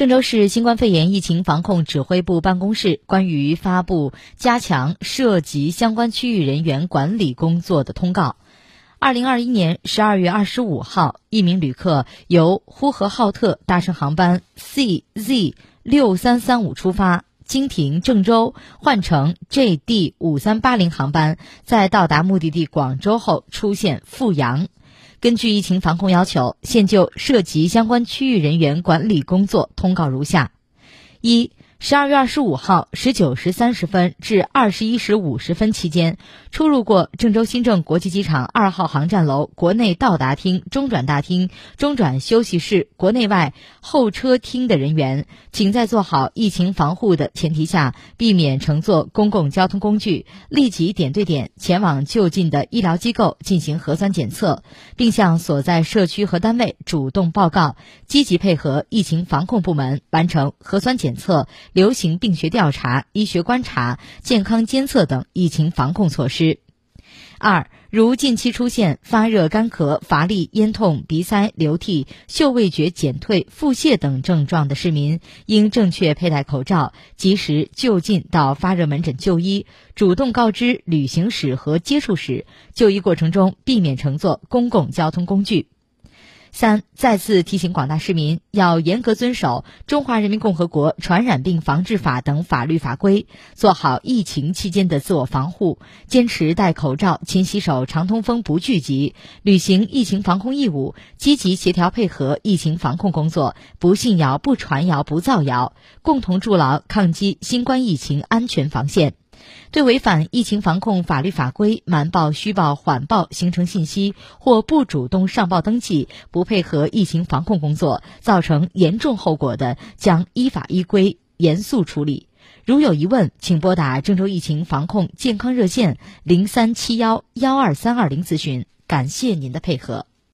郑州市新冠肺炎疫情防控指挥部办公室关于发布加强涉及相关区域人员管理工作的通告。二零二一年十二月二十五号，一名旅客由呼和浩特搭乘航班 CZ 六三三五出发，经停郑州换乘 JD 五三八零航班，在到达目的地广州后出现复阳。根据疫情防控要求，现就涉及相关区域人员管理工作通告如下：一。十二月二十五号十九时三十分至二十一时五十分期间，出入过郑州新郑国际机场二号航站楼国内到达厅、中转大厅、中转休息室、国内外候车厅的人员，请在做好疫情防护的前提下，避免乘坐公共交通工具，立即点对点前往就近的医疗机构进行核酸检测，并向所在社区和单位主动报告，积极配合疫情防控部门完成核酸检测。流行病学调查、医学观察、健康监测等疫情防控措施。二，如近期出现发热、干咳、乏力、咽痛、鼻塞、流涕、嗅味觉减退、腹泻等症状的市民，应正确佩戴口罩，及时就近到发热门诊就医，主动告知旅行史和接触史，就医过程中避免乘坐公共交通工具。三，再次提醒广大市民要严格遵守《中华人民共和国传染病防治法》等法律法规，做好疫情期间的自我防护，坚持戴口罩、勤洗手、常通风、不聚集，履行疫情防控义务，积极协调配合疫情防控工作，不信谣、不传谣、不造谣，共同筑牢抗击新冠疫情安全防线。对违反疫情防控法律法规、瞒报、虚报、缓报行程信息或不主动上报登记、不配合疫情防控工作，造成严重后果的，将依法依规严肃处理。如有疑问，请拨打郑州疫情防控健康热线零三七幺幺二三二零咨询。感谢您的配合。